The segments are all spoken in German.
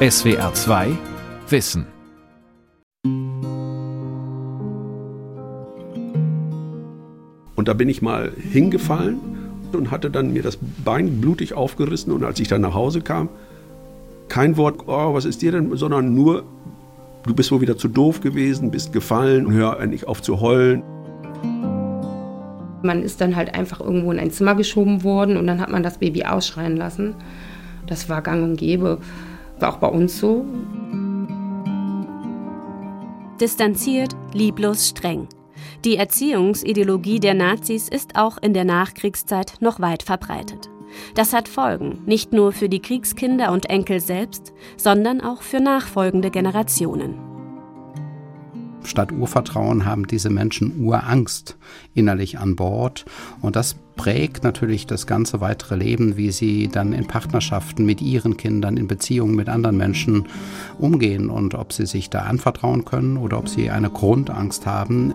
SWR 2 Wissen. Und da bin ich mal hingefallen und hatte dann mir das Bein blutig aufgerissen. Und als ich dann nach Hause kam, kein Wort, oh, was ist dir denn, sondern nur, du bist wohl wieder zu doof gewesen, bist gefallen und hör endlich auf zu heulen. Man ist dann halt einfach irgendwo in ein Zimmer geschoben worden und dann hat man das Baby ausschreien lassen. Das war gang und gäbe. War auch bei uns so. Distanziert, lieblos, streng. Die Erziehungsideologie der Nazis ist auch in der Nachkriegszeit noch weit verbreitet. Das hat Folgen, nicht nur für die Kriegskinder und Enkel selbst, sondern auch für nachfolgende Generationen. Statt Urvertrauen haben diese Menschen Urangst innerlich an Bord. Und das prägt natürlich das ganze weitere Leben, wie sie dann in Partnerschaften mit ihren Kindern, in Beziehungen mit anderen Menschen umgehen und ob sie sich da anvertrauen können oder ob sie eine Grundangst haben.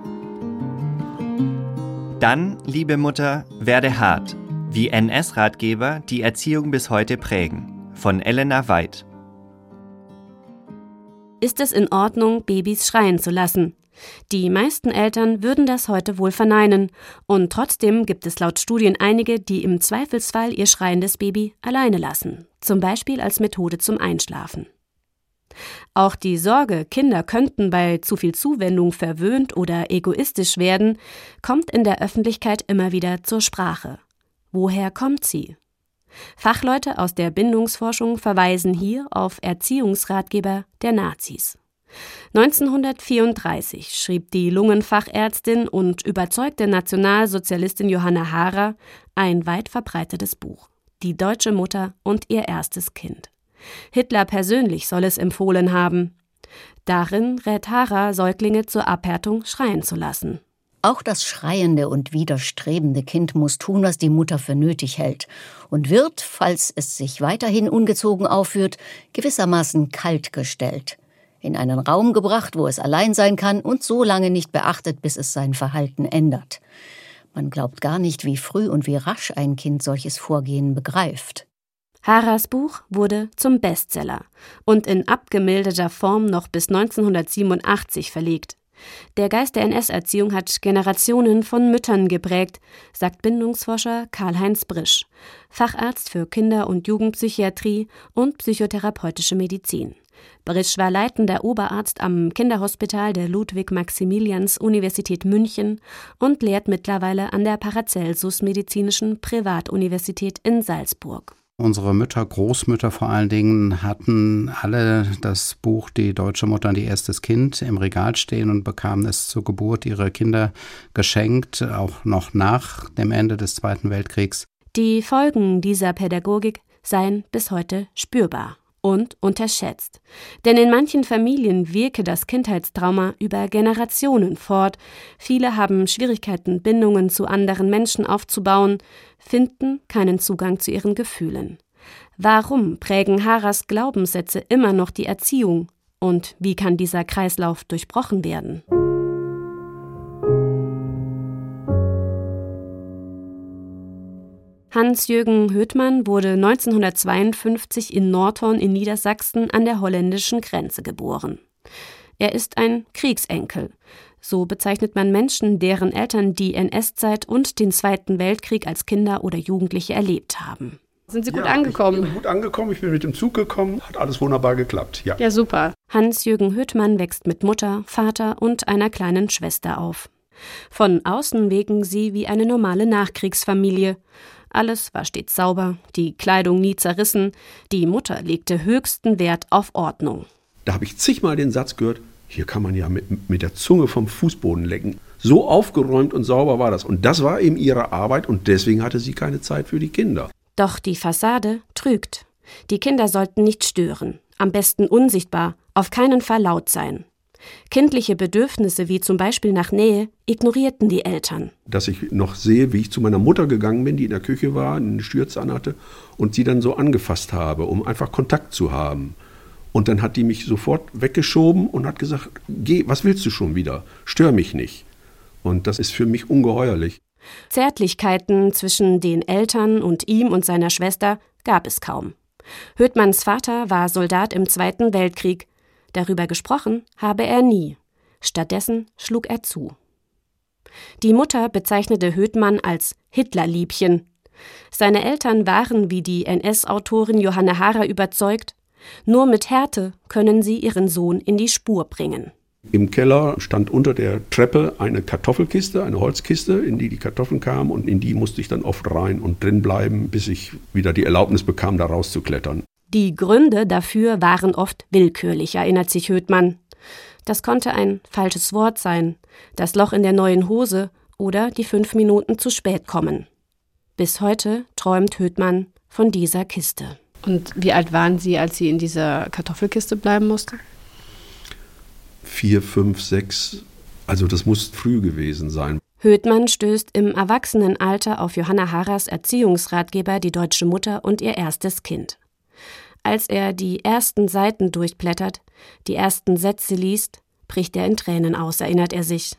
Dann, liebe Mutter, werde hart, wie NS-Ratgeber die Erziehung bis heute prägen. Von Elena Weid. Ist es in Ordnung, Babys schreien zu lassen? Die meisten Eltern würden das heute wohl verneinen, und trotzdem gibt es laut Studien einige, die im Zweifelsfall ihr schreiendes Baby alleine lassen, zum Beispiel als Methode zum Einschlafen. Auch die Sorge, Kinder könnten bei zu viel Zuwendung verwöhnt oder egoistisch werden, kommt in der Öffentlichkeit immer wieder zur Sprache. Woher kommt sie? Fachleute aus der Bindungsforschung verweisen hier auf Erziehungsratgeber der Nazis. 1934 schrieb die Lungenfachärztin und überzeugte Nationalsozialistin Johanna Haarer ein weit verbreitetes Buch Die deutsche Mutter und ihr erstes Kind. Hitler persönlich soll es empfohlen haben. Darin rät Hara, Säuglinge zur Abhärtung schreien zu lassen. Auch das schreiende und widerstrebende Kind muss tun, was die Mutter für nötig hält und wird, falls es sich weiterhin ungezogen aufführt, gewissermaßen kalt gestellt, in einen Raum gebracht, wo es allein sein kann und so lange nicht beachtet, bis es sein Verhalten ändert. Man glaubt gar nicht, wie früh und wie rasch ein Kind solches Vorgehen begreift. Haras Buch wurde zum Bestseller und in abgemilderter Form noch bis 1987 verlegt. Der Geist der NS-Erziehung hat Generationen von Müttern geprägt, sagt Bindungsforscher Karl-Heinz Brisch, Facharzt für Kinder- und Jugendpsychiatrie und psychotherapeutische Medizin. Brisch war leitender Oberarzt am Kinderhospital der Ludwig-Maximilians-Universität München und lehrt mittlerweile an der Paracelsus Medizinischen Privatuniversität in Salzburg. Unsere Mütter, Großmütter vor allen Dingen, hatten alle das Buch Die deutsche Mutter und ihr erstes Kind im Regal stehen und bekamen es zur Geburt ihrer Kinder geschenkt, auch noch nach dem Ende des Zweiten Weltkriegs. Die Folgen dieser Pädagogik seien bis heute spürbar und unterschätzt. Denn in manchen Familien wirke das Kindheitstrauma über Generationen fort. Viele haben Schwierigkeiten, Bindungen zu anderen Menschen aufzubauen, finden keinen Zugang zu ihren Gefühlen. Warum prägen Haras Glaubenssätze immer noch die Erziehung? Und wie kann dieser Kreislauf durchbrochen werden? Hans-Jürgen Höthmann wurde 1952 in Nordhorn in Niedersachsen an der holländischen Grenze geboren. Er ist ein Kriegsenkel. So bezeichnet man Menschen, deren Eltern die NS-Zeit und den Zweiten Weltkrieg als Kinder oder Jugendliche erlebt haben. Sind Sie gut ja, angekommen? Ich bin gut angekommen, ich bin mit dem Zug gekommen, hat alles wunderbar geklappt. Ja, ja super. Hans-Jürgen Höthmann wächst mit Mutter, Vater und einer kleinen Schwester auf. Von außen wegen sie wie eine normale Nachkriegsfamilie. Alles war stets sauber, die Kleidung nie zerrissen, die Mutter legte höchsten Wert auf Ordnung. Da habe ich zigmal den Satz gehört, hier kann man ja mit, mit der Zunge vom Fußboden lecken. So aufgeräumt und sauber war das. Und das war eben ihre Arbeit und deswegen hatte sie keine Zeit für die Kinder. Doch die Fassade trügt. Die Kinder sollten nicht stören, am besten unsichtbar, auf keinen Fall laut sein. Kindliche Bedürfnisse wie zum Beispiel nach Nähe ignorierten die Eltern. Dass ich noch sehe, wie ich zu meiner Mutter gegangen bin, die in der Küche war, eine Stürze anhatte und sie dann so angefasst habe, um einfach Kontakt zu haben. Und dann hat die mich sofort weggeschoben und hat gesagt, geh, was willst du schon wieder? Stör mich nicht. Und das ist für mich ungeheuerlich. Zärtlichkeiten zwischen den Eltern und ihm und seiner Schwester gab es kaum. Höthmanns Vater war Soldat im Zweiten Weltkrieg. Darüber gesprochen habe er nie. Stattdessen schlug er zu. Die Mutter bezeichnete Höthmann als Hitlerliebchen. Seine Eltern waren wie die NS-Autorin Johanne Haarer überzeugt, nur mit Härte können sie ihren Sohn in die Spur bringen. Im Keller stand unter der Treppe eine Kartoffelkiste, eine Holzkiste, in die die Kartoffeln kamen und in die musste ich dann oft rein und drin bleiben, bis ich wieder die Erlaubnis bekam, da rauszuklettern. Die Gründe dafür waren oft willkürlich, erinnert sich Höthmann. Das konnte ein falsches Wort sein, das Loch in der neuen Hose oder die fünf Minuten zu spät kommen. Bis heute träumt Höthmann von dieser Kiste. Und wie alt waren Sie, als Sie in dieser Kartoffelkiste bleiben mussten? vier, fünf, sechs. Also das muss früh gewesen sein. Höthmann stößt im Erwachsenenalter auf Johanna Harras Erziehungsratgeber Die deutsche Mutter und ihr erstes Kind. Als er die ersten Seiten durchblättert, die ersten Sätze liest, bricht er in Tränen aus, erinnert er sich.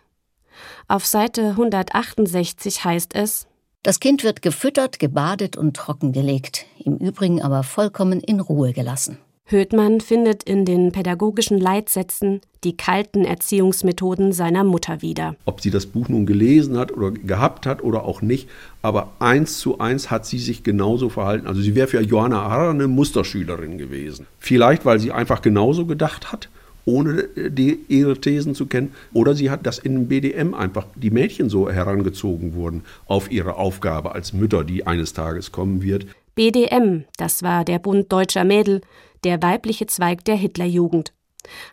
Auf Seite 168 heißt es Das Kind wird gefüttert, gebadet und trockengelegt, im Übrigen aber vollkommen in Ruhe gelassen. Höthmann findet in den pädagogischen Leitsätzen die kalten Erziehungsmethoden seiner Mutter wieder. Ob sie das Buch nun gelesen hat oder gehabt hat oder auch nicht, aber eins zu eins hat sie sich genauso verhalten. Also sie wäre für Johanna Harrer eine Musterschülerin gewesen. Vielleicht, weil sie einfach genauso gedacht hat, ohne die, ihre Thesen zu kennen. Oder sie hat das in BDM einfach, die Mädchen so herangezogen wurden auf ihre Aufgabe als Mütter, die eines Tages kommen wird. BDM, das war der Bund deutscher Mädel, der weibliche Zweig der Hitlerjugend.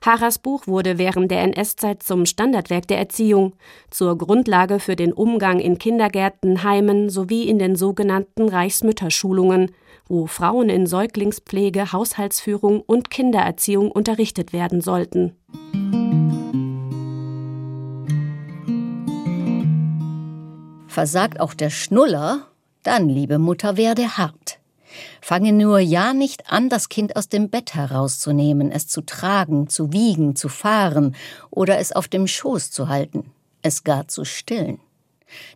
Harras Buch wurde während der NS-Zeit zum Standardwerk der Erziehung, zur Grundlage für den Umgang in Kindergärten, Heimen sowie in den sogenannten Reichsmütterschulungen, wo Frauen in Säuglingspflege, Haushaltsführung und Kindererziehung unterrichtet werden sollten. Versagt auch der Schnuller, dann, liebe Mutter, werde hart. Fange nur ja nicht an, das Kind aus dem Bett herauszunehmen, es zu tragen, zu wiegen, zu fahren oder es auf dem Schoß zu halten, es gar zu stillen.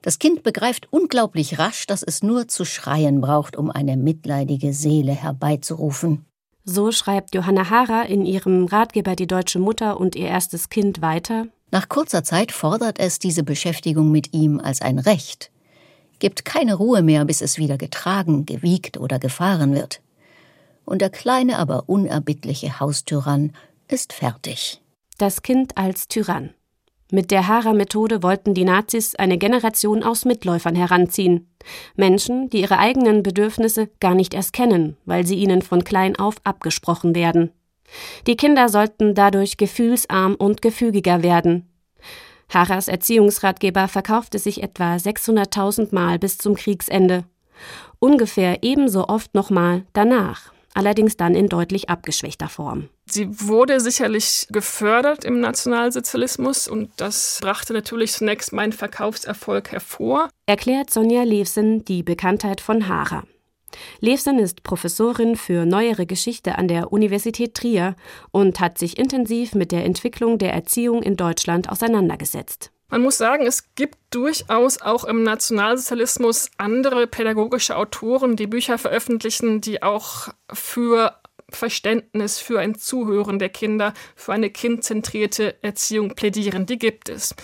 Das Kind begreift unglaublich rasch, dass es nur zu schreien braucht, um eine mitleidige Seele herbeizurufen. So schreibt Johanna Hara in ihrem Ratgeber Die deutsche Mutter und ihr erstes Kind weiter. Nach kurzer Zeit fordert es diese Beschäftigung mit ihm als ein Recht, gibt keine Ruhe mehr, bis es wieder getragen, gewiegt oder gefahren wird. Und der kleine, aber unerbittliche Haustyrann ist fertig. Das Kind als Tyrann. Mit der Hara-Methode wollten die Nazis eine Generation aus Mitläufern heranziehen. Menschen, die ihre eigenen Bedürfnisse gar nicht erst kennen, weil sie ihnen von klein auf abgesprochen werden. Die Kinder sollten dadurch gefühlsarm und gefügiger werden, Harras Erziehungsratgeber verkaufte sich etwa 600.000 Mal bis zum Kriegsende. Ungefähr ebenso oft nochmal danach, allerdings dann in deutlich abgeschwächter Form. Sie wurde sicherlich gefördert im Nationalsozialismus und das brachte natürlich zunächst meinen Verkaufserfolg hervor. Erklärt Sonja Levsen die Bekanntheit von Hara. Levsen ist Professorin für neuere Geschichte an der Universität Trier und hat sich intensiv mit der Entwicklung der Erziehung in Deutschland auseinandergesetzt. Man muss sagen, es gibt durchaus auch im Nationalsozialismus andere pädagogische Autoren, die Bücher veröffentlichen, die auch für Verständnis, für ein Zuhören der Kinder, für eine kindzentrierte Erziehung plädieren. Die gibt es.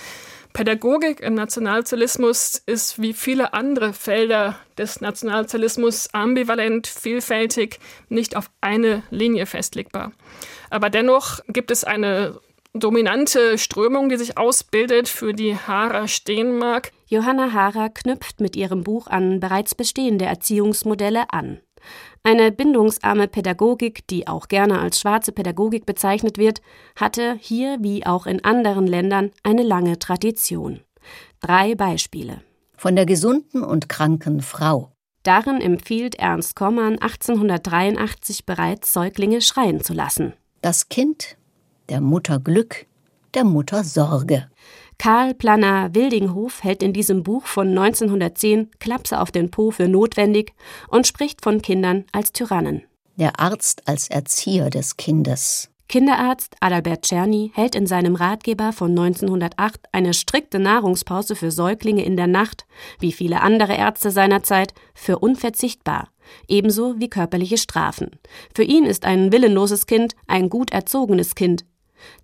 Pädagogik im Nationalsozialismus ist wie viele andere Felder des Nationalsozialismus ambivalent, vielfältig, nicht auf eine Linie festlegbar. Aber dennoch gibt es eine dominante Strömung, die sich ausbildet, für die Hara stehen mag. Johanna Hara knüpft mit ihrem Buch an bereits bestehende Erziehungsmodelle an. Eine bindungsarme Pädagogik, die auch gerne als schwarze Pädagogik bezeichnet wird, hatte hier wie auch in anderen Ländern eine lange Tradition. Drei Beispiele. Von der gesunden und kranken Frau. Darin empfiehlt Ernst Kommann 1883 bereits, Säuglinge schreien zu lassen. Das Kind, der Mutter Glück, der Mutter Sorge. Karl Planner Wildinghof hält in diesem Buch von 1910 Klapse auf den Po für notwendig und spricht von Kindern als Tyrannen. Der Arzt als Erzieher des Kindes. Kinderarzt Adalbert Czerny hält in seinem Ratgeber von 1908 eine strikte Nahrungspause für Säuglinge in der Nacht, wie viele andere Ärzte seiner Zeit, für unverzichtbar, ebenso wie körperliche Strafen. Für ihn ist ein willenloses Kind ein gut erzogenes Kind.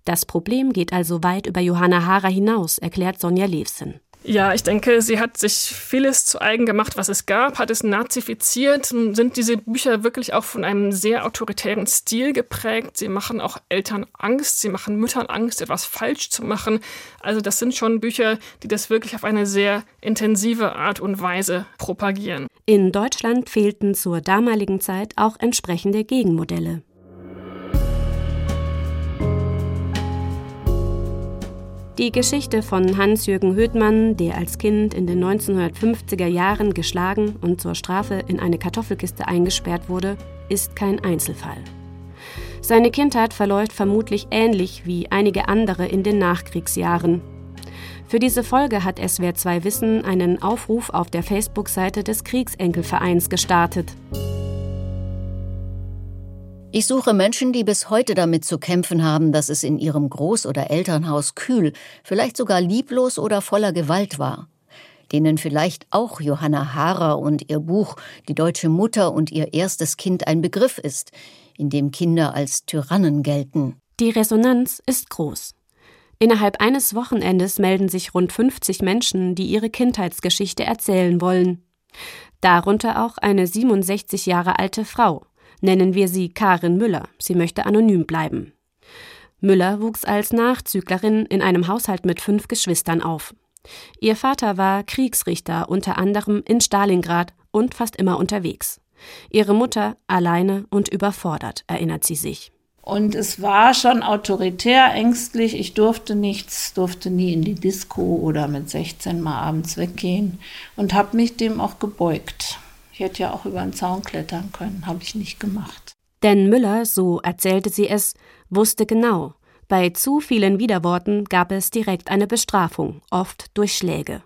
Das Problem geht also weit über Johanna Hara hinaus, erklärt Sonja Levsen. Ja, ich denke, sie hat sich vieles zu eigen gemacht, was es gab, hat es nazifiziert. Sind diese Bücher wirklich auch von einem sehr autoritären Stil geprägt? Sie machen auch Eltern Angst, sie machen Müttern Angst, etwas falsch zu machen. Also das sind schon Bücher, die das wirklich auf eine sehr intensive Art und Weise propagieren. In Deutschland fehlten zur damaligen Zeit auch entsprechende Gegenmodelle. Die Geschichte von Hans-Jürgen Höthmann, der als Kind in den 1950er Jahren geschlagen und zur Strafe in eine Kartoffelkiste eingesperrt wurde, ist kein Einzelfall. Seine Kindheit verläuft vermutlich ähnlich wie einige andere in den Nachkriegsjahren. Für diese Folge hat SWR 2 Wissen einen Aufruf auf der Facebook-Seite des Kriegsenkelvereins gestartet. Ich suche Menschen, die bis heute damit zu kämpfen haben, dass es in ihrem Groß- oder Elternhaus kühl, vielleicht sogar lieblos oder voller Gewalt war. Denen vielleicht auch Johanna Haarer und ihr Buch Die deutsche Mutter und ihr erstes Kind ein Begriff ist, in dem Kinder als Tyrannen gelten. Die Resonanz ist groß. Innerhalb eines Wochenendes melden sich rund 50 Menschen, die ihre Kindheitsgeschichte erzählen wollen. Darunter auch eine 67 Jahre alte Frau, Nennen wir sie Karin Müller. Sie möchte anonym bleiben. Müller wuchs als Nachzüglerin in einem Haushalt mit fünf Geschwistern auf. Ihr Vater war Kriegsrichter, unter anderem in Stalingrad und fast immer unterwegs. Ihre Mutter alleine und überfordert, erinnert sie sich. Und es war schon autoritär, ängstlich. Ich durfte nichts, durfte nie in die Disco oder mit 16 mal abends weggehen und habe mich dem auch gebeugt. Ich hätte ja auch über einen Zaun klettern können, habe ich nicht gemacht. Denn Müller, so erzählte sie es, wusste genau, bei zu vielen Widerworten gab es direkt eine Bestrafung, oft durch Schläge.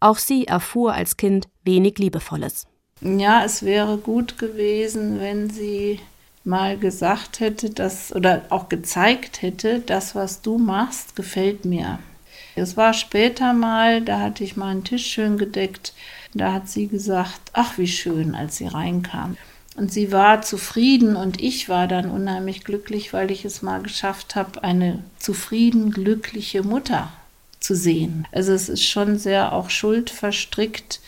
Auch sie erfuhr als Kind wenig Liebevolles. Ja, es wäre gut gewesen, wenn sie mal gesagt hätte, dass oder auch gezeigt hätte, das, was du machst, gefällt mir. Es war später mal, da hatte ich meinen Tisch schön gedeckt da hat sie gesagt, ach wie schön, als sie reinkam. Und sie war zufrieden und ich war dann unheimlich glücklich, weil ich es mal geschafft habe, eine zufrieden glückliche Mutter zu sehen. Also es ist schon sehr auch schuldverstrickt,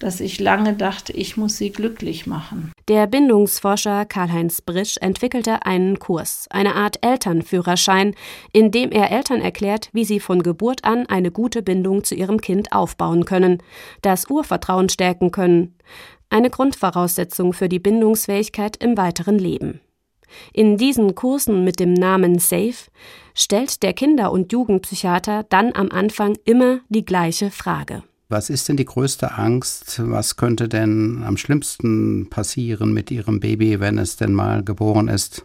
dass ich lange dachte, ich muss sie glücklich machen. Der Bindungsforscher Karl-Heinz Brisch entwickelte einen Kurs, eine Art Elternführerschein, in dem er Eltern erklärt, wie sie von Geburt an eine gute Bindung zu ihrem Kind aufbauen können, das Urvertrauen stärken können, eine Grundvoraussetzung für die Bindungsfähigkeit im weiteren Leben. In diesen Kursen mit dem Namen SAFE stellt der Kinder- und Jugendpsychiater dann am Anfang immer die gleiche Frage. Was ist denn die größte Angst? Was könnte denn am schlimmsten passieren mit Ihrem Baby, wenn es denn mal geboren ist?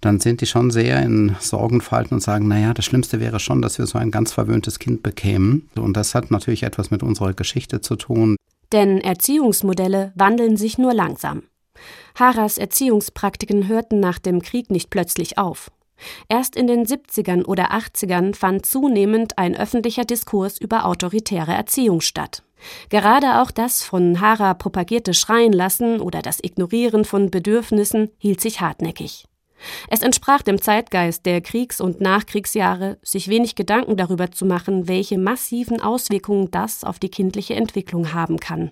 Dann sind die schon sehr in Sorgenfalten und sagen, naja, das Schlimmste wäre schon, dass wir so ein ganz verwöhntes Kind bekämen. Und das hat natürlich etwas mit unserer Geschichte zu tun. Denn Erziehungsmodelle wandeln sich nur langsam. Haras Erziehungspraktiken hörten nach dem Krieg nicht plötzlich auf. Erst in den 70ern oder 80ern fand zunehmend ein öffentlicher Diskurs über autoritäre Erziehung statt. Gerade auch das von Hara propagierte Schreien lassen oder das Ignorieren von Bedürfnissen hielt sich hartnäckig. Es entsprach dem Zeitgeist der Kriegs- und Nachkriegsjahre, sich wenig Gedanken darüber zu machen, welche massiven Auswirkungen das auf die kindliche Entwicklung haben kann.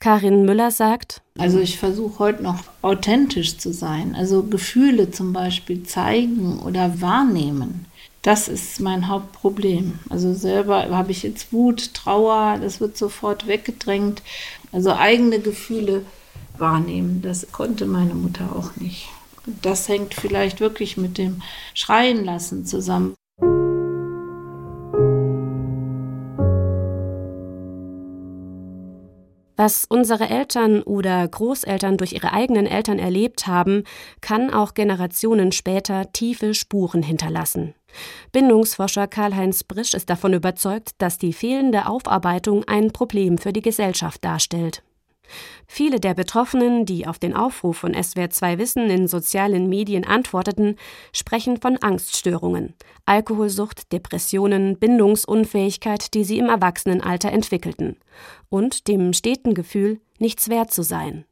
Karin Müller sagt, also ich versuche heute noch authentisch zu sein, also Gefühle zum Beispiel zeigen oder wahrnehmen. Das ist mein Hauptproblem. Also selber habe ich jetzt Wut, Trauer, das wird sofort weggedrängt. Also eigene Gefühle wahrnehmen, das konnte meine Mutter auch nicht. Das hängt vielleicht wirklich mit dem Schreien lassen zusammen. Was unsere Eltern oder Großeltern durch ihre eigenen Eltern erlebt haben, kann auch Generationen später tiefe Spuren hinterlassen. Bindungsforscher Karl-Heinz Brisch ist davon überzeugt, dass die fehlende Aufarbeitung ein Problem für die Gesellschaft darstellt. Viele der Betroffenen, die auf den Aufruf von SWR 2 Wissen in sozialen Medien antworteten, sprechen von Angststörungen, Alkoholsucht, Depressionen, Bindungsunfähigkeit, die sie im Erwachsenenalter entwickelten, und dem steten Gefühl, nichts wert zu sein.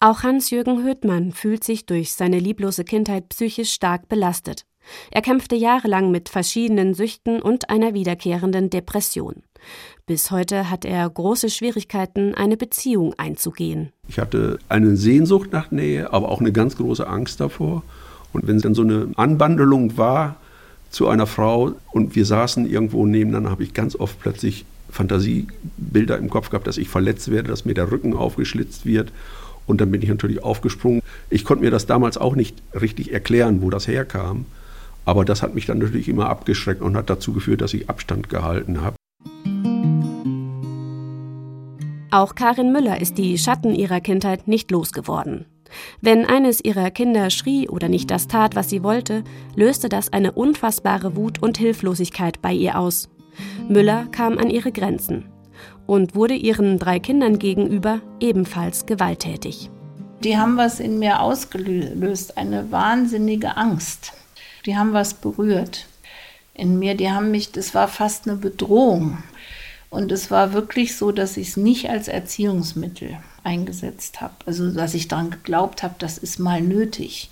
Auch Hans-Jürgen Höthmann fühlt sich durch seine lieblose Kindheit psychisch stark belastet. Er kämpfte jahrelang mit verschiedenen Süchten und einer wiederkehrenden Depression. Bis heute hat er große Schwierigkeiten, eine Beziehung einzugehen. Ich hatte eine Sehnsucht nach Nähe, aber auch eine ganz große Angst davor. Und wenn es dann so eine Anbandelung war zu einer Frau und wir saßen irgendwo nebeneinander, habe ich ganz oft plötzlich Fantasiebilder im Kopf gehabt, dass ich verletzt werde, dass mir der Rücken aufgeschlitzt wird. Und dann bin ich natürlich aufgesprungen. Ich konnte mir das damals auch nicht richtig erklären, wo das herkam. Aber das hat mich dann natürlich immer abgeschreckt und hat dazu geführt, dass ich Abstand gehalten habe. Auch Karin Müller ist die Schatten ihrer Kindheit nicht losgeworden. Wenn eines ihrer Kinder schrie oder nicht das tat, was sie wollte, löste das eine unfassbare Wut und Hilflosigkeit bei ihr aus. Müller kam an ihre Grenzen und wurde ihren drei Kindern gegenüber ebenfalls gewalttätig. Die haben was in mir ausgelöst, eine wahnsinnige Angst. Die haben was berührt in mir. Die haben mich, das war fast eine Bedrohung. Und es war wirklich so, dass ich es nicht als Erziehungsmittel eingesetzt habe. Also, dass ich daran geglaubt habe, das ist mal nötig.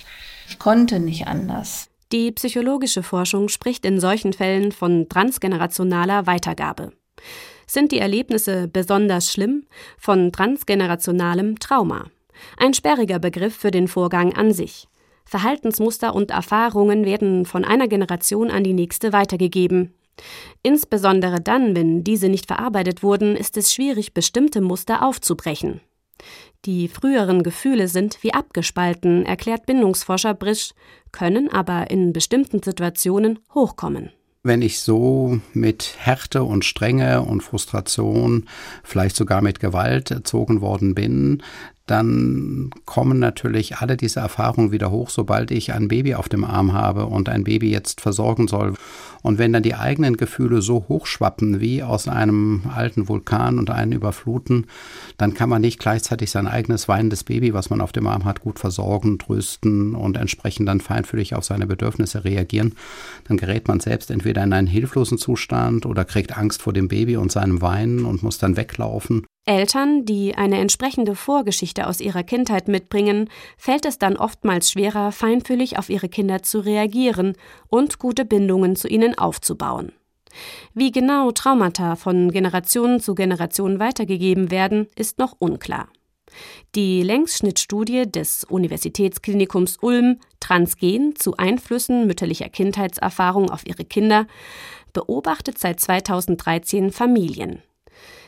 Ich konnte nicht anders. Die psychologische Forschung spricht in solchen Fällen von transgenerationaler Weitergabe. Sind die Erlebnisse besonders schlimm? Von transgenerationalem Trauma. Ein sperriger Begriff für den Vorgang an sich. Verhaltensmuster und Erfahrungen werden von einer Generation an die nächste weitergegeben. Insbesondere dann, wenn diese nicht verarbeitet wurden, ist es schwierig, bestimmte Muster aufzubrechen. Die früheren Gefühle sind wie abgespalten, erklärt Bindungsforscher Brisch, können aber in bestimmten Situationen hochkommen. Wenn ich so mit Härte und Strenge und Frustration, vielleicht sogar mit Gewalt erzogen worden bin, dann kommen natürlich alle diese Erfahrungen wieder hoch, sobald ich ein Baby auf dem Arm habe und ein Baby jetzt versorgen soll. Und wenn dann die eigenen Gefühle so hochschwappen wie aus einem alten Vulkan und einen überfluten, dann kann man nicht gleichzeitig sein eigenes weinendes Baby, was man auf dem Arm hat, gut versorgen, trösten und entsprechend dann feinfühlig auf seine Bedürfnisse reagieren. Dann gerät man selbst entweder in einen hilflosen Zustand oder kriegt Angst vor dem Baby und seinem Weinen und muss dann weglaufen. Eltern, die eine entsprechende Vorgeschichte aus ihrer Kindheit mitbringen, fällt es dann oftmals schwerer, feinfühlig auf ihre Kinder zu reagieren und gute Bindungen zu ihnen aufzubauen. Wie genau Traumata von Generation zu Generation weitergegeben werden, ist noch unklar. Die Längsschnittstudie des Universitätsklinikums Ulm Transgen zu Einflüssen mütterlicher Kindheitserfahrung auf ihre Kinder beobachtet seit 2013 Familien.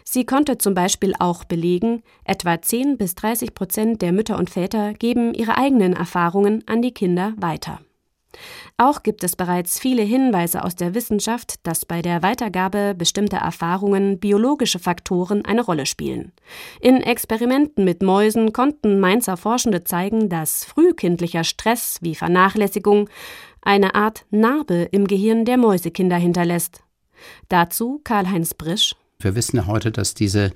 Sie konnte zum Beispiel auch belegen, etwa 10 bis 30 Prozent der Mütter und Väter geben ihre eigenen Erfahrungen an die Kinder weiter. Auch gibt es bereits viele Hinweise aus der Wissenschaft, dass bei der Weitergabe bestimmter Erfahrungen biologische Faktoren eine Rolle spielen. In Experimenten mit Mäusen konnten Mainzer Forschende zeigen, dass frühkindlicher Stress wie Vernachlässigung eine Art Narbe im Gehirn der Mäusekinder hinterlässt. Dazu Karl-Heinz Brisch wir wissen ja heute, dass diese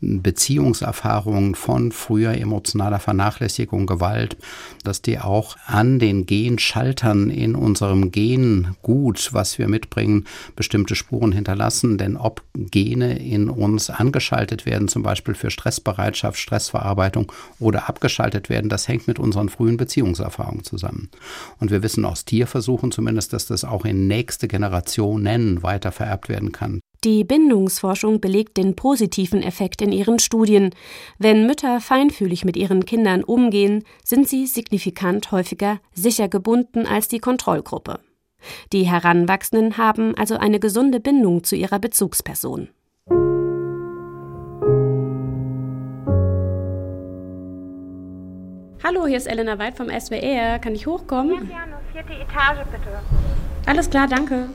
Beziehungserfahrungen von früher emotionaler Vernachlässigung, Gewalt, dass die auch an den Genschaltern in unserem Gengut, was wir mitbringen, bestimmte Spuren hinterlassen. Denn ob Gene in uns angeschaltet werden, zum Beispiel für Stressbereitschaft, Stressverarbeitung oder abgeschaltet werden, das hängt mit unseren frühen Beziehungserfahrungen zusammen. Und wir wissen aus Tierversuchen zumindest, dass das auch in nächste Generationen weiter vererbt werden kann. Die Bindungsforschung belegt den positiven Effekt in ihren Studien. Wenn Mütter feinfühlig mit ihren Kindern umgehen, sind sie signifikant häufiger sicher gebunden als die Kontrollgruppe. Die Heranwachsenden haben also eine gesunde Bindung zu ihrer Bezugsperson. Hallo, hier ist Elena Weid vom SWR. Kann ich hochkommen? Ja, gerne. Vierte Etage, bitte. Alles klar, danke.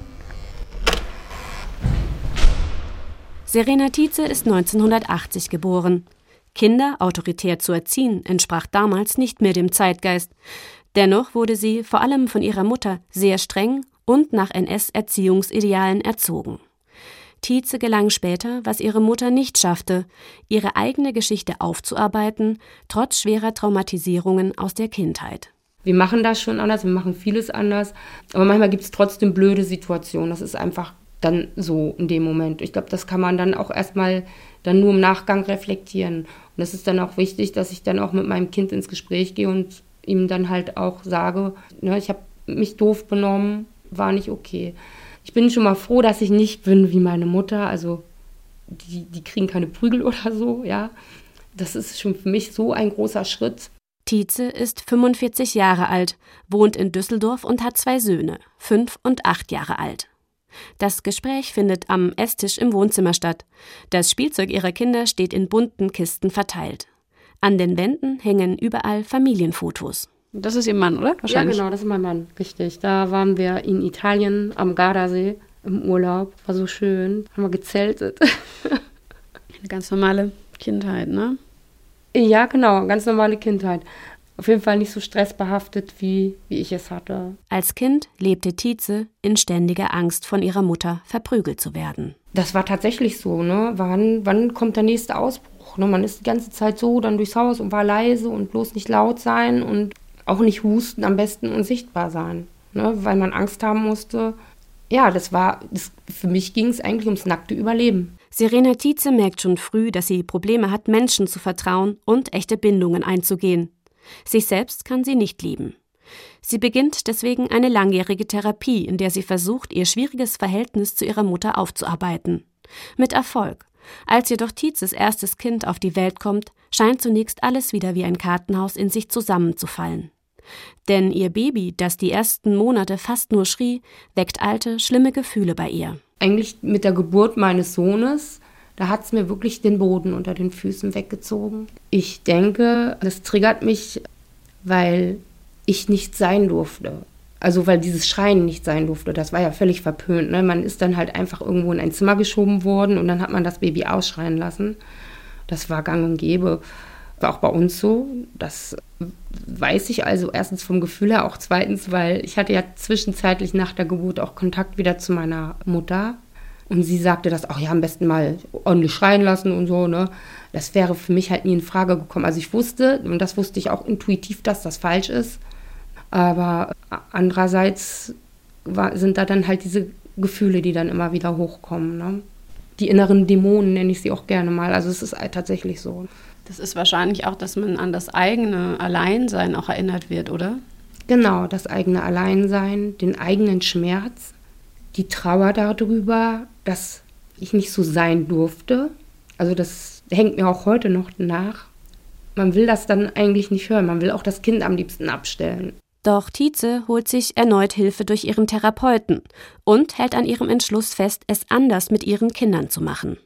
Serena Tietze ist 1980 geboren. Kinder autoritär zu erziehen entsprach damals nicht mehr dem Zeitgeist. Dennoch wurde sie vor allem von ihrer Mutter sehr streng und nach NS-Erziehungsidealen erzogen. Tietze gelang später, was ihre Mutter nicht schaffte, ihre eigene Geschichte aufzuarbeiten, trotz schwerer Traumatisierungen aus der Kindheit. Wir machen das schon anders, wir machen vieles anders, aber manchmal gibt es trotzdem blöde Situationen. Das ist einfach dann so in dem Moment. Ich glaube, das kann man dann auch erstmal dann nur im Nachgang reflektieren. Und es ist dann auch wichtig, dass ich dann auch mit meinem Kind ins Gespräch gehe und ihm dann halt auch sage, ne, ich habe mich doof benommen, war nicht okay. Ich bin schon mal froh, dass ich nicht bin wie meine Mutter. Also die, die kriegen keine Prügel oder so, ja. Das ist schon für mich so ein großer Schritt. Tietze ist 45 Jahre alt, wohnt in Düsseldorf und hat zwei Söhne, fünf und acht Jahre alt. Das Gespräch findet am Esstisch im Wohnzimmer statt. Das Spielzeug ihrer Kinder steht in bunten Kisten verteilt. An den Wänden hängen überall Familienfotos. Das ist Ihr Mann, oder? Wahrscheinlich. Ja, genau, das ist mein Mann, richtig. Da waren wir in Italien am Gardasee im Urlaub. War so schön. Haben wir gezeltet. Eine ganz normale Kindheit, ne? Ja, genau, ganz normale Kindheit. Auf jeden Fall nicht so stressbehaftet, wie, wie ich es hatte. Als Kind lebte Tietze in ständiger Angst, von ihrer Mutter verprügelt zu werden. Das war tatsächlich so, ne? Wann, wann kommt der nächste Ausbruch? Ne? Man ist die ganze Zeit so dann durchs Haus und war leise und bloß nicht laut sein und auch nicht husten, am besten unsichtbar sein, ne? weil man Angst haben musste. Ja, das war, das, für mich ging es eigentlich ums nackte Überleben. Serena Tietze merkt schon früh, dass sie Probleme hat, Menschen zu vertrauen und echte Bindungen einzugehen. Sich selbst kann sie nicht lieben. Sie beginnt deswegen eine langjährige Therapie, in der sie versucht, ihr schwieriges Verhältnis zu ihrer Mutter aufzuarbeiten. Mit Erfolg. Als jedoch Tietzes erstes Kind auf die Welt kommt, scheint zunächst alles wieder wie ein Kartenhaus in sich zusammenzufallen. Denn ihr Baby, das die ersten Monate fast nur schrie, weckt alte, schlimme Gefühle bei ihr. Eigentlich mit der Geburt meines Sohnes, da hat es mir wirklich den Boden unter den Füßen weggezogen. Ich denke, das triggert mich, weil ich nicht sein durfte. Also weil dieses Schreien nicht sein durfte, das war ja völlig verpönt. Ne? Man ist dann halt einfach irgendwo in ein Zimmer geschoben worden und dann hat man das Baby ausschreien lassen. Das war gang und gäbe. War auch bei uns so. Das weiß ich also erstens vom Gefühl her, auch zweitens, weil ich hatte ja zwischenzeitlich nach der Geburt auch Kontakt wieder zu meiner Mutter. Und sie sagte das auch, ja, am besten mal ordentlich schreien lassen und so, ne? Das wäre für mich halt nie in Frage gekommen. Also ich wusste, und das wusste ich auch intuitiv, dass das falsch ist. Aber andererseits war, sind da dann halt diese Gefühle, die dann immer wieder hochkommen. Ne? Die inneren Dämonen nenne ich sie auch gerne mal. Also es ist halt tatsächlich so. Das ist wahrscheinlich auch, dass man an das eigene Alleinsein auch erinnert wird, oder? Genau, das eigene Alleinsein, den eigenen Schmerz, die Trauer darüber, dass ich nicht so sein durfte. Also das hängt mir auch heute noch nach. Man will das dann eigentlich nicht hören. Man will auch das Kind am liebsten abstellen. Doch Tietze holt sich erneut Hilfe durch ihren Therapeuten und hält an ihrem Entschluss fest, es anders mit ihren Kindern zu machen.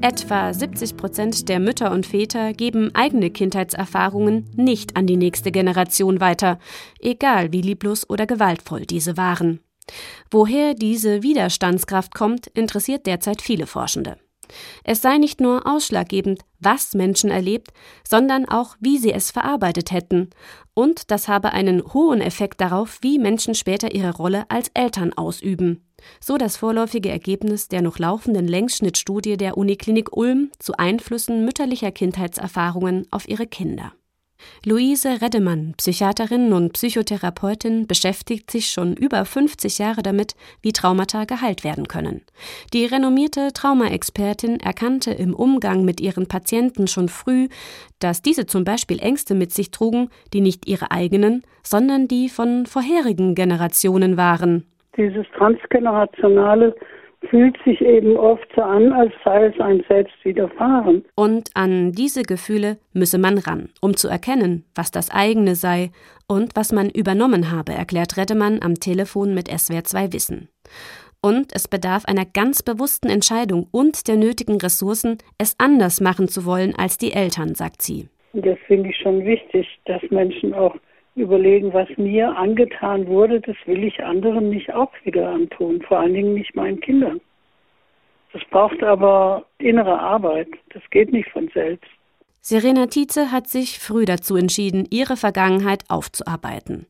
Etwa 70 Prozent der Mütter und Väter geben eigene Kindheitserfahrungen nicht an die nächste Generation weiter, egal wie lieblos oder gewaltvoll diese waren. Woher diese Widerstandskraft kommt, interessiert derzeit viele Forschende. Es sei nicht nur ausschlaggebend, was Menschen erlebt, sondern auch, wie sie es verarbeitet hätten. Und das habe einen hohen Effekt darauf, wie Menschen später ihre Rolle als Eltern ausüben. So das vorläufige Ergebnis der noch laufenden Längsschnittstudie der Uniklinik Ulm zu Einflüssen mütterlicher Kindheitserfahrungen auf ihre Kinder. Luise Reddemann, Psychiaterin und Psychotherapeutin, beschäftigt sich schon über 50 Jahre damit, wie Traumata geheilt werden können. Die renommierte Traumaexpertin erkannte im Umgang mit ihren Patienten schon früh, dass diese zum Beispiel Ängste mit sich trugen, die nicht ihre eigenen, sondern die von vorherigen Generationen waren. Dieses transgenerationale fühlt sich eben oft so an, als sei es ein selbst widerfahren. Und an diese Gefühle müsse man ran, um zu erkennen, was das eigene sei und was man übernommen habe, erklärt Reddemann am Telefon mit SWR2 Wissen. Und es bedarf einer ganz bewussten Entscheidung und der nötigen Ressourcen, es anders machen zu wollen als die Eltern, sagt sie. Das finde ich schon wichtig, dass Menschen auch überlegen, was mir angetan wurde, das will ich anderen nicht auch wieder antun, vor allen Dingen nicht meinen Kindern. Das braucht aber innere Arbeit, das geht nicht von selbst. Serena Tietze hat sich früh dazu entschieden, ihre Vergangenheit aufzuarbeiten.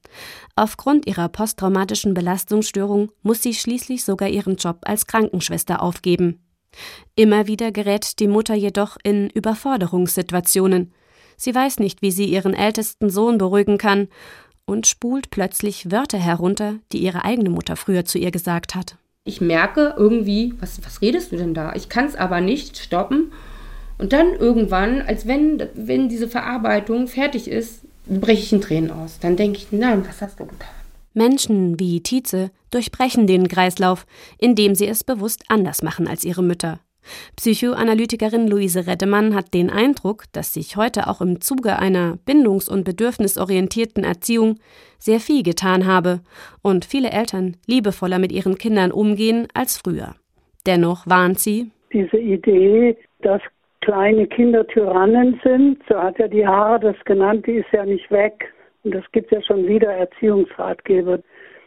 Aufgrund ihrer posttraumatischen Belastungsstörung muss sie schließlich sogar ihren Job als Krankenschwester aufgeben. Immer wieder gerät die Mutter jedoch in Überforderungssituationen. Sie weiß nicht, wie sie ihren ältesten Sohn beruhigen kann und spult plötzlich Wörter herunter, die ihre eigene Mutter früher zu ihr gesagt hat. Ich merke irgendwie, was, was redest du denn da? Ich kann es aber nicht stoppen und dann irgendwann, als wenn, wenn diese Verarbeitung fertig ist, breche ich in Tränen aus. Dann denke ich, nein, was hast du getan? Menschen wie Tietze durchbrechen den Kreislauf, indem sie es bewusst anders machen als ihre Mütter. Psychoanalytikerin Luise Reddemann hat den Eindruck, dass sich heute auch im Zuge einer bindungs- und bedürfnisorientierten Erziehung sehr viel getan habe und viele Eltern liebevoller mit ihren Kindern umgehen als früher. Dennoch warnt sie, diese Idee, dass kleine Kinder Tyrannen sind, so hat ja die Haare das genannt, die ist ja nicht weg. Und es gibt ja schon wieder Erziehungsratgeber,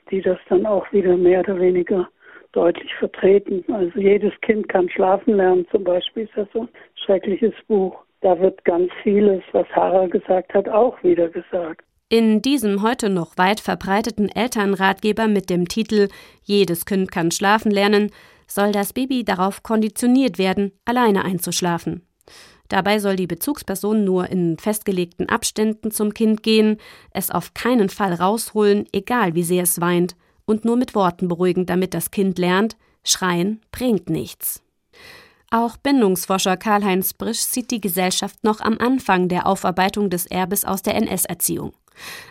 die das dann auch wieder mehr oder weniger deutlich vertreten. Also jedes Kind kann schlafen lernen, zum Beispiel ist das so ein schreckliches Buch. Da wird ganz vieles, was Hara gesagt hat, auch wieder gesagt. In diesem heute noch weit verbreiteten Elternratgeber mit dem Titel Jedes Kind kann schlafen lernen soll das Baby darauf konditioniert werden, alleine einzuschlafen. Dabei soll die Bezugsperson nur in festgelegten Abständen zum Kind gehen, es auf keinen Fall rausholen, egal wie sehr es weint, und nur mit Worten beruhigen, damit das Kind lernt, Schreien bringt nichts. Auch Bindungsforscher Karl-Heinz Brisch sieht die Gesellschaft noch am Anfang der Aufarbeitung des Erbes aus der NS-Erziehung.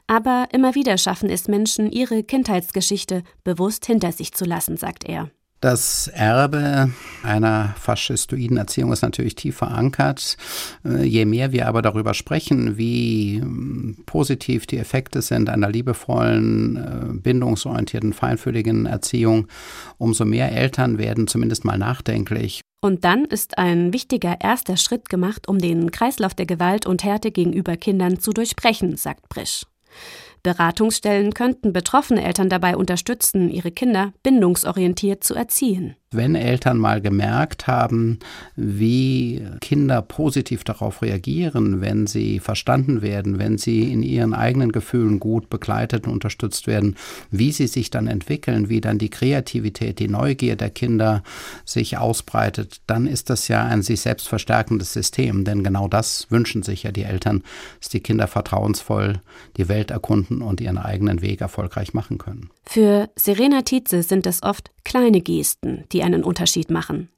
Aber immer wieder schaffen es Menschen, ihre Kindheitsgeschichte bewusst hinter sich zu lassen, sagt er. Das Erbe einer faschistoiden Erziehung ist natürlich tief verankert. Äh, je mehr wir aber darüber sprechen, wie ähm, positiv die Effekte sind einer liebevollen, äh, bindungsorientierten, feinfühligen Erziehung, umso mehr Eltern werden zumindest mal nachdenklich. Und dann ist ein wichtiger erster Schritt gemacht, um den Kreislauf der Gewalt und Härte gegenüber Kindern zu durchbrechen, sagt Brisch. Beratungsstellen könnten betroffene Eltern dabei unterstützen, ihre Kinder bindungsorientiert zu erziehen. Wenn Eltern mal gemerkt haben, wie Kinder positiv darauf reagieren, wenn sie verstanden werden, wenn sie in ihren eigenen Gefühlen gut begleitet und unterstützt werden, wie sie sich dann entwickeln, wie dann die Kreativität, die Neugier der Kinder sich ausbreitet, dann ist das ja ein sich selbst verstärkendes System. Denn genau das wünschen sich ja die Eltern, dass die Kinder vertrauensvoll die Welt erkunden und ihren eigenen Weg erfolgreich machen können. Für Serena Tietze sind es oft kleine Gesten, die einen Unterschied machen.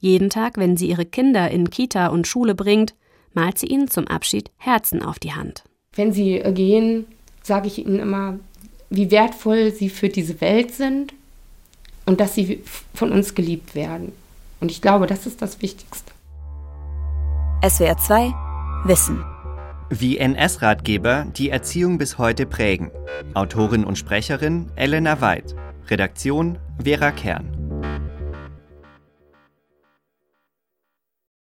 Jeden Tag, wenn sie ihre Kinder in Kita und Schule bringt, malt sie ihnen zum Abschied Herzen auf die Hand. Wenn sie gehen, sage ich ihnen immer, wie wertvoll sie für diese Welt sind und dass sie von uns geliebt werden. Und ich glaube, das ist das Wichtigste. SWR 2 Wissen wie NS-Ratgeber die Erziehung bis heute prägen. Autorin und Sprecherin Elena Weid. Redaktion Vera Kern.